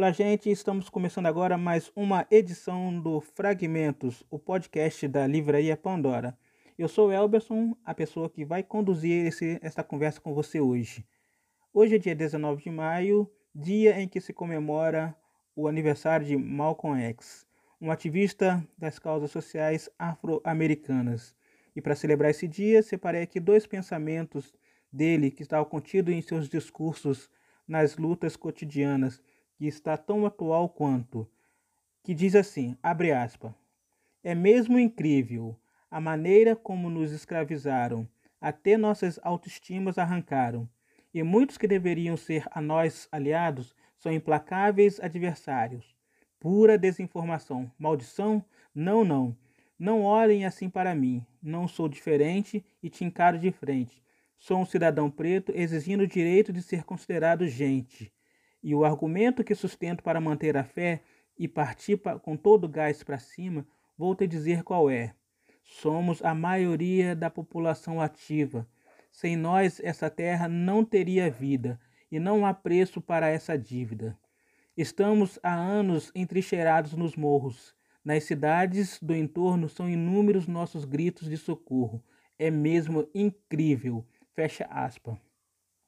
Olá, gente. Estamos começando agora mais uma edição do Fragmentos, o podcast da Livraria Pandora. Eu sou o Elberson, a pessoa que vai conduzir esse, essa conversa com você hoje. Hoje é dia 19 de maio, dia em que se comemora o aniversário de Malcolm X, um ativista das causas sociais afro-americanas. E para celebrar esse dia, separei aqui dois pensamentos dele que estavam contidos em seus discursos nas lutas cotidianas que está tão atual quanto, que diz assim, abre aspas, é mesmo incrível a maneira como nos escravizaram, até nossas autoestimas arrancaram, e muitos que deveriam ser a nós aliados são implacáveis adversários. Pura desinformação, maldição? Não, não. Não olhem assim para mim. Não sou diferente e te encaro de frente. Sou um cidadão preto exigindo o direito de ser considerado gente. E o argumento que sustento para manter a fé e partir com todo o gás para cima, vou te dizer qual é. Somos a maioria da população ativa. Sem nós, essa terra não teria vida e não há preço para essa dívida. Estamos há anos entrincheirados nos morros. Nas cidades do entorno são inúmeros nossos gritos de socorro. É mesmo incrível. Fecha aspas.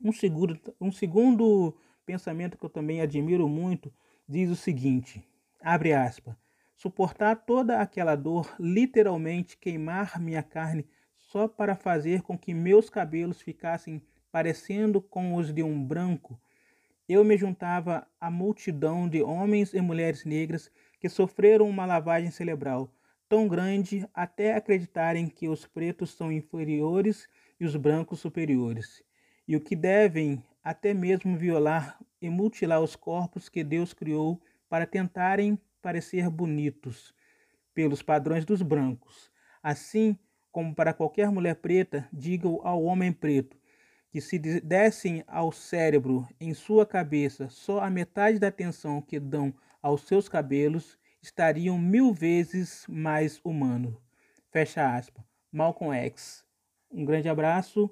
Um segundo, um segundo pensamento que eu também admiro muito, diz o seguinte: abre aspas, suportar toda aquela dor, literalmente queimar minha carne só para fazer com que meus cabelos ficassem parecendo com os de um branco. Eu me juntava à multidão de homens e mulheres negras que sofreram uma lavagem cerebral tão grande até acreditarem que os pretos são inferiores e os brancos superiores, e o que devem até mesmo violar e mutilar os corpos que Deus criou para tentarem parecer bonitos pelos padrões dos brancos. Assim como para qualquer mulher preta, diga ao homem preto que se dessem ao cérebro em sua cabeça só a metade da atenção que dão aos seus cabelos, estariam mil vezes mais humanos. Fecha aspas. Malcolm X. Um grande abraço.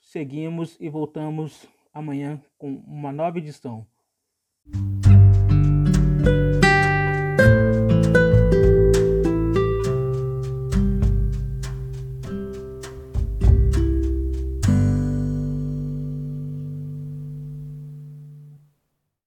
Seguimos e voltamos amanhã com uma nova edição.